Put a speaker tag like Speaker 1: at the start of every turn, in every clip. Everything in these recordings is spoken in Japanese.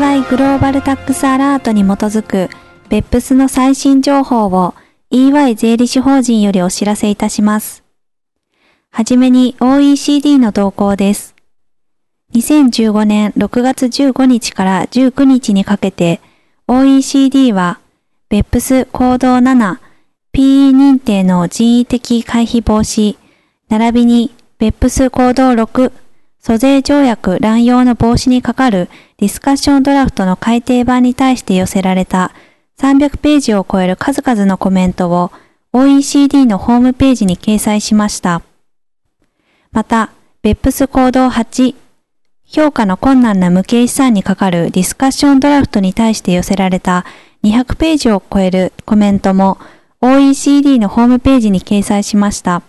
Speaker 1: EY グローバルタックスアラートに基づく別府スの最新情報を EY 税理士法人よりお知らせいたします。はじめに OECD の動向です。2015年6月15日から19日にかけて OECD は別府ス行動7 PE 認定の人為的回避防止、並びに別府ス行動6租税条約乱用の防止にかかるディスカッションドラフトの改訂版に対して寄せられた300ページを超える数々のコメントを OECD のホームページに掲載しました。また、ベップス行動8、評価の困難な無形資産にかかるディスカッションドラフトに対して寄せられた200ページを超えるコメントも OECD のホームページに掲載しました。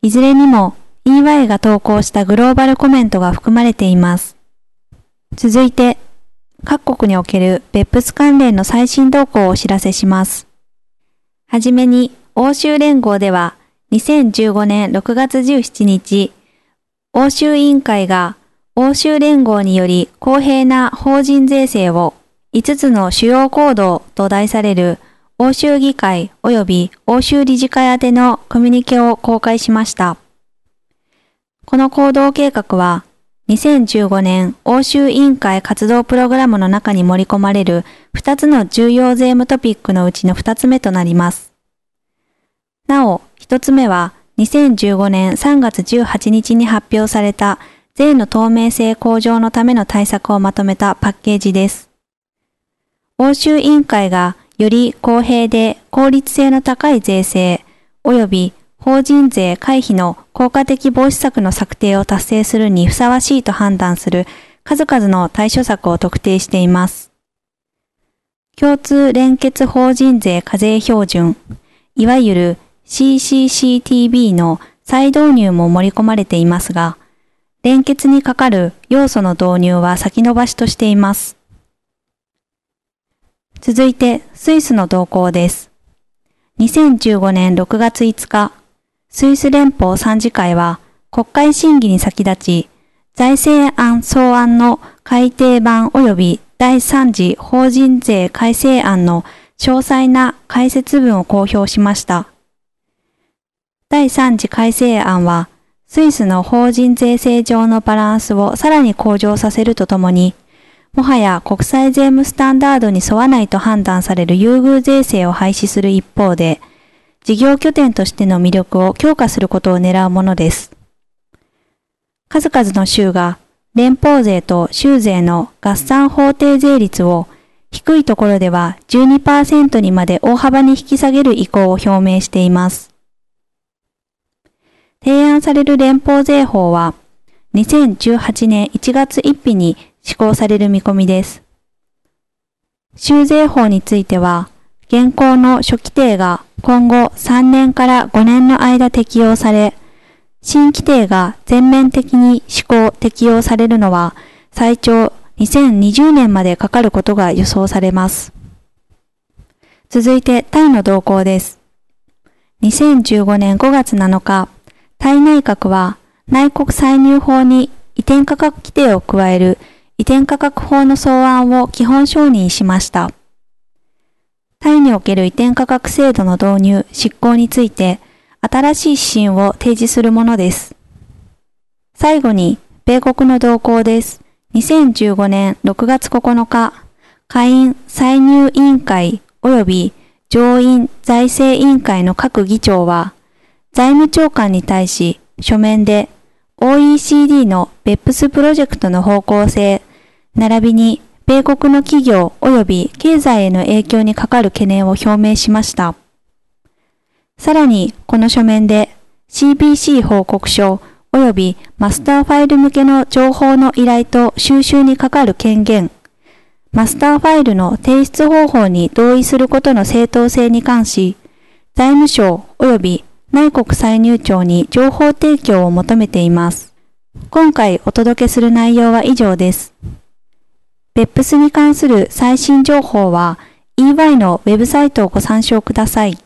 Speaker 1: いずれにも EY が投稿したグローバルコメントが含まれています。続いて、各国における別府ス関連の最新動向をお知らせします。はじめに、欧州連合では、2015年6月17日、欧州委員会が欧州連合により公平な法人税制を5つの主要行動と題される欧州議会及び欧州理事会宛てのコミュニケを公開しました。この行動計画は、2015年欧州委員会活動プログラムの中に盛り込まれる2つの重要税務トピックのうちの2つ目となります。なお、1つ目は2015年3月18日に発表された税の透明性向上のための対策をまとめたパッケージです。欧州委員会がより公平で効率性の高い税制及び法人税回避の効果的防止策の策定を達成するにふさわしいと判断する数々の対処策を特定しています。共通連結法人税課税標準、いわゆる CCCTB の再導入も盛り込まれていますが、連結にかかる要素の導入は先延ばしとしています。続いて、スイスの動向です。2015年6月5日、スイス連邦参事会は国会審議に先立ち、財政案草案の改定版及び第3次法人税改正案の詳細な解説文を公表しました。第3次改正案は、スイスの法人税制上のバランスをさらに向上させるとともに、もはや国際税務スタンダードに沿わないと判断される優遇税制を廃止する一方で、事業拠点としての魅力を強化することを狙うものです。数々の州が連邦税と州税の合算法定税率を低いところでは12%にまで大幅に引き下げる意向を表明しています。提案される連邦税法は2018年1月1日に施行される見込みです。州税法については現行の初規定が今後3年から5年の間適用され、新規定が全面的に施行適用されるのは最長2020年までかかることが予想されます。続いてタイの動向です。2015年5月7日、タイ内閣は内国歳入法に移転価格規定を加える移転価格法の草案を基本承認しました。タイにおける移転価格制度の導入、執行について、新しい指針を提示するものです。最後に、米国の動向です。2015年6月9日、下院歳入委員会及び上院財政委員会の各議長は、財務長官に対し書面で OECD の BEPS プロジェクトの方向性、並びに米国の企業及び経済への影響にかかる懸念を表明しました。さらに、この書面で CBC 報告書及びマスターファイル向けの情報の依頼と収集にかかる権限、マスターファイルの提出方法に同意することの正当性に関し、財務省及び内国歳入庁に情報提供を求めています。今回お届けする内容は以上です。別府スに関する最新情報は EY のウェブサイトをご参照ください。